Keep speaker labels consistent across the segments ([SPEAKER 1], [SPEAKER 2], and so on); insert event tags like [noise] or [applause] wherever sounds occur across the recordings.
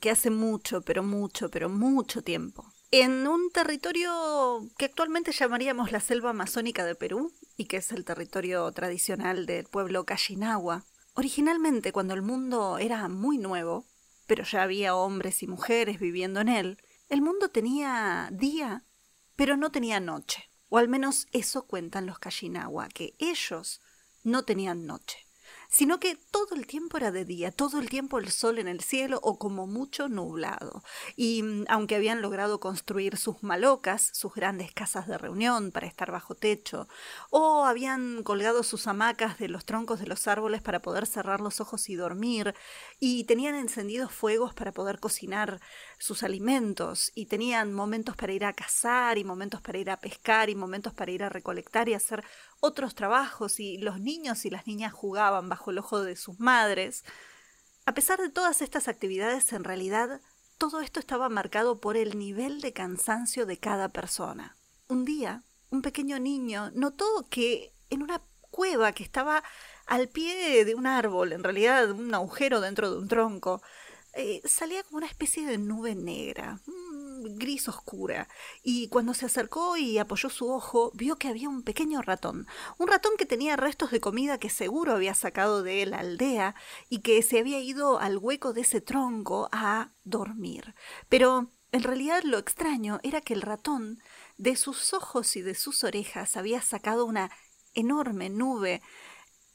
[SPEAKER 1] Que hace mucho, pero mucho, pero mucho tiempo, en un territorio que actualmente llamaríamos la selva amazónica de Perú y que es el territorio tradicional del pueblo Cachinagua. Originalmente, cuando el mundo era muy nuevo, pero ya había hombres y mujeres viviendo en él, el mundo tenía día, pero no tenía noche. O al menos eso cuentan los Cachinagua, que ellos no tenían noche sino que todo el tiempo era de día, todo el tiempo el sol en el cielo o como mucho nublado. Y mm, aunque habían logrado construir sus malocas, sus grandes casas de reunión para estar bajo techo, o habían colgado sus hamacas de los troncos de los árboles para poder cerrar los ojos y dormir, y tenían encendidos fuegos para poder cocinar sus alimentos, y tenían momentos para ir a cazar, y momentos para ir a pescar, y momentos para ir a recolectar y hacer otros trabajos y los niños y las niñas jugaban bajo el ojo de sus madres. A pesar de todas estas actividades, en realidad todo esto estaba marcado por el nivel de cansancio de cada persona. Un día, un pequeño niño notó que en una cueva que estaba al pie de un árbol, en realidad un agujero dentro de un tronco, eh, salía como una especie de nube negra, gris oscura, y cuando se acercó y apoyó su ojo, vio que había un pequeño ratón, un ratón que tenía restos de comida que seguro había sacado de la aldea y que se había ido al hueco de ese tronco a dormir. Pero en realidad lo extraño era que el ratón de sus ojos y de sus orejas había sacado una enorme nube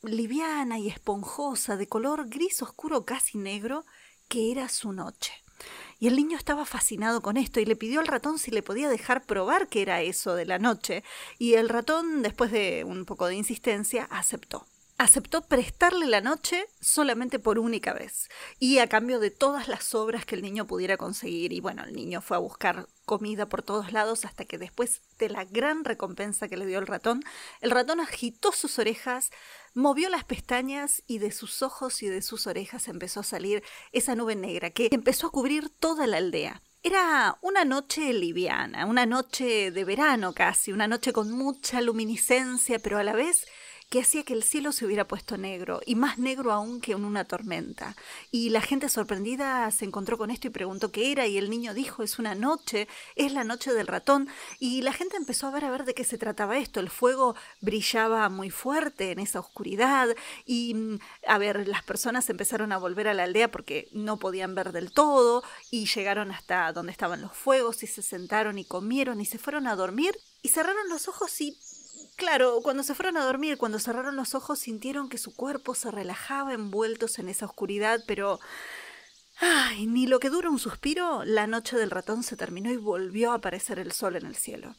[SPEAKER 1] liviana y esponjosa de color gris oscuro casi negro que era su noche. Y el niño estaba fascinado con esto y le pidió al ratón si le podía dejar probar qué era eso de la noche. Y el ratón, después de un poco de insistencia, aceptó aceptó prestarle la noche solamente por única vez y a cambio de todas las obras que el niño pudiera conseguir. Y bueno, el niño fue a buscar comida por todos lados hasta que después de la gran recompensa que le dio el ratón, el ratón agitó sus orejas, movió las pestañas y de sus ojos y de sus orejas empezó a salir esa nube negra que empezó a cubrir toda la aldea. Era una noche liviana, una noche de verano casi, una noche con mucha luminiscencia, pero a la vez que hacía que el cielo se hubiera puesto negro, y más negro aún que en una tormenta. Y la gente sorprendida se encontró con esto y preguntó qué era, y el niño dijo, es una noche, es la noche del ratón, y la gente empezó a ver a ver de qué se trataba esto. El fuego brillaba muy fuerte en esa oscuridad, y mm, a ver, las personas empezaron a volver a la aldea porque no podían ver del todo, y llegaron hasta donde estaban los fuegos, y se sentaron y comieron, y se fueron a dormir, y cerraron los ojos y Claro, cuando se fueron a dormir, cuando cerraron los ojos, sintieron que su cuerpo se relajaba envueltos en esa oscuridad, pero... Ay, ni lo que dura un suspiro, la noche del ratón se terminó y volvió a aparecer el sol en el cielo.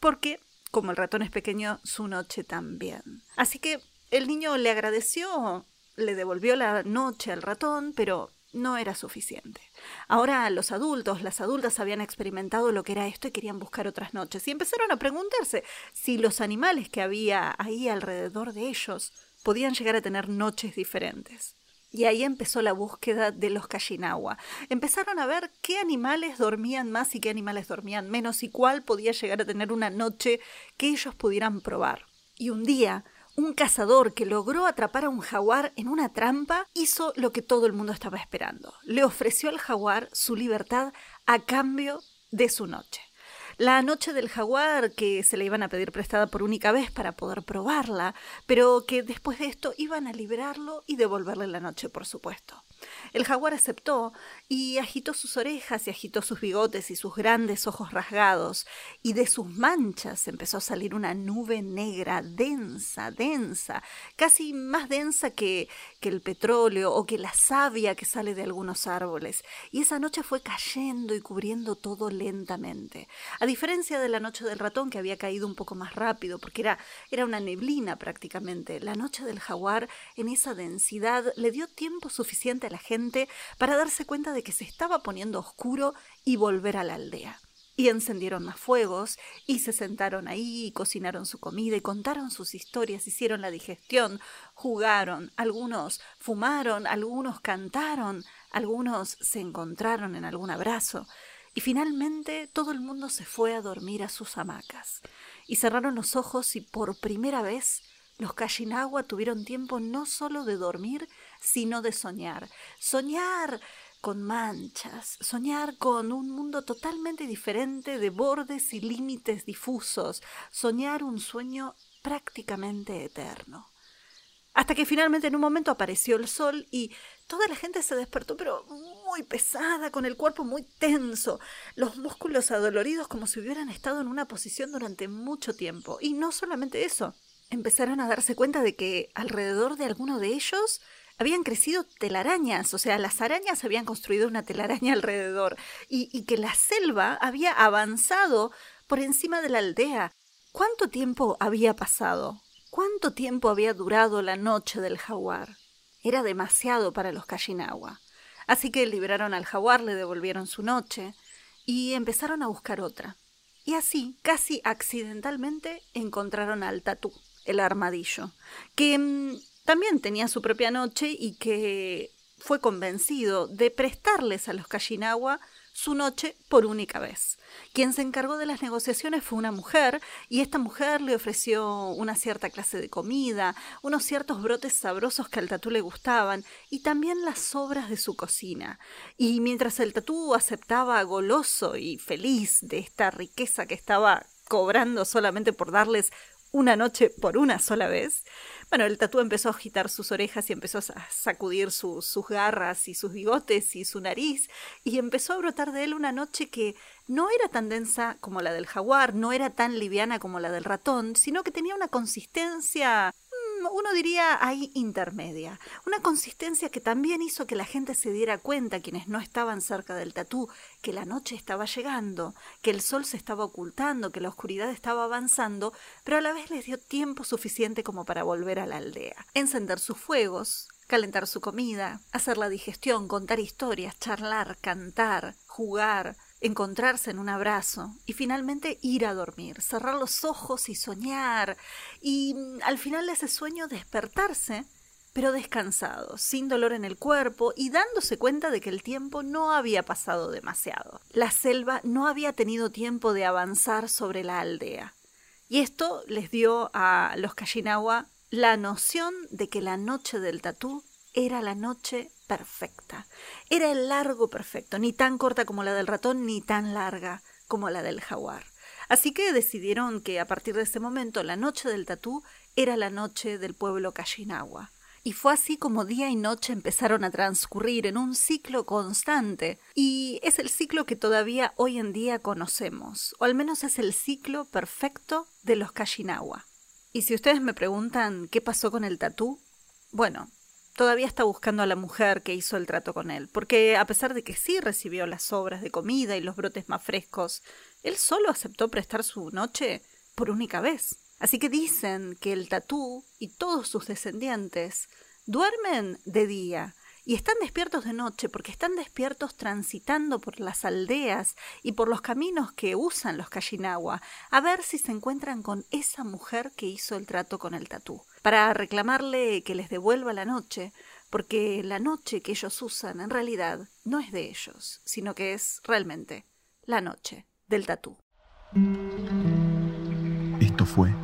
[SPEAKER 1] Porque, como el ratón es pequeño, su noche también. Así que el niño le agradeció, le devolvió la noche al ratón, pero no era suficiente. Ahora los adultos, las adultas habían experimentado lo que era esto y querían buscar otras noches y empezaron a preguntarse si los animales que había ahí alrededor de ellos podían llegar a tener noches diferentes. Y ahí empezó la búsqueda de los Kashinawa. Empezaron a ver qué animales dormían más y qué animales dormían menos y cuál podía llegar a tener una noche que ellos pudieran probar. Y un día un cazador que logró atrapar a un jaguar en una trampa hizo lo que todo el mundo estaba esperando. Le ofreció al jaguar su libertad a cambio de su noche. La noche del jaguar que se le iban a pedir prestada por única vez para poder probarla, pero que después de esto iban a liberarlo y devolverle la noche, por supuesto. El jaguar aceptó y agitó sus orejas y agitó sus bigotes y sus grandes ojos rasgados, y de sus manchas empezó a salir una nube negra densa, densa, casi más densa que, el petróleo o que la savia que sale de algunos árboles, y esa noche fue cayendo y cubriendo todo lentamente. A diferencia de la noche del ratón que había caído un poco más rápido, porque era, era una neblina prácticamente, la noche del jaguar en esa densidad le dio tiempo suficiente a la gente para darse cuenta de que se estaba poniendo oscuro y volver a la aldea. Y encendieron más fuegos, y se sentaron ahí, y cocinaron su comida, y contaron sus historias, hicieron la digestión, jugaron, algunos fumaron, algunos cantaron, algunos se encontraron en algún abrazo, y finalmente todo el mundo se fue a dormir a sus hamacas, y cerraron los ojos y por primera vez los Kashinagua tuvieron tiempo no solo de dormir, sino de soñar. Soñar con manchas, soñar con un mundo totalmente diferente de bordes y límites difusos, soñar un sueño prácticamente eterno. Hasta que finalmente en un momento apareció el sol y toda la gente se despertó, pero muy pesada, con el cuerpo muy tenso, los músculos adoloridos como si hubieran estado en una posición durante mucho tiempo. Y no solamente eso, empezaron a darse cuenta de que alrededor de alguno de ellos habían crecido telarañas, o sea, las arañas habían construido una telaraña [laughs] alrededor y, que la selva había avanzado por encima de la aldea. ¿Cuánto tiempo había pasado? ¿Cuánto tiempo había durado la noche del jaguar? Era demasiado para los Kashinawa. Así que liberaron al jaguar, le devolvieron su noche y empezaron a buscar otra. Y así, casi accidentalmente, encontraron al tatú, el armadillo, que mm, también tenía su propia noche y que fue convencido de prestarles a los Kashinawa su noche por única vez. Quien se encargó de las negociaciones fue una mujer, y esta mujer le ofreció una cierta clase de comida, unos ciertos brotes sabrosos que al tatú le gustaban, y también las sobras de su cocina. Y mientras el tatú aceptaba goloso y feliz de esta riqueza que estaba cobrando solamente por darles una noche por una sola vez, bueno, el tatú empezó a agitar sus orejas y empezó a sacudir sus garras y sus bigotes y su nariz, y empezó a brotar de él una noche que no era tan densa como la del jaguar, no era tan liviana como la del ratón, sino que tenía una consistencia uno diría ahí intermedia. Una consistencia que también hizo que la gente se diera cuenta, quienes no estaban cerca del tatú, que la noche estaba llegando, que el sol se estaba ocultando, que la oscuridad estaba avanzando, pero a la vez les dio tiempo suficiente como para volver a la aldea, encender sus fuegos, calentar su comida, hacer la digestión, contar historias, charlar, cantar, jugar, encontrarse en un abrazo y finalmente ir a dormir, cerrar los ojos y soñar y mm, al final de ese sueño despertarse pero descansado, sin dolor en el cuerpo y dándose cuenta de que el tiempo no había pasado demasiado. La selva no había tenido tiempo de avanzar sobre la aldea. Y esto les dio a los Kashinawa la noción de que la noche del tatú era la noche perfecta. Era el largo perfecto, ni tan corta como la del ratón, ni tan larga como la del jaguar. Así que decidieron que a partir de ese momento la noche del tatú era la noche del pueblo Kashinawa. Y fue así como día y noche empezaron a transcurrir en un ciclo constante. Y es el ciclo que todavía hoy en día conocemos, o al menos es el ciclo perfecto de los Kashinawa. Y si ustedes me preguntan qué pasó con el tatú, bueno, todavía está buscando a la mujer que hizo el trato con él, porque a pesar de que sí recibió las sobras de comida y los brotes más frescos, él solo aceptó prestar su noche por única vez. Así que dicen que el tatú y todos sus descendientes duermen de día y están despiertos de noche porque están despiertos transitando por las aldeas y por los caminos que usan los Kashinawa a ver si se encuentran con esa mujer que hizo el trato con el tatú para reclamarle que les devuelva la noche, porque la noche que ellos usan en realidad no es de ellos, sino que es realmente la noche del tatú.
[SPEAKER 2] Esto fue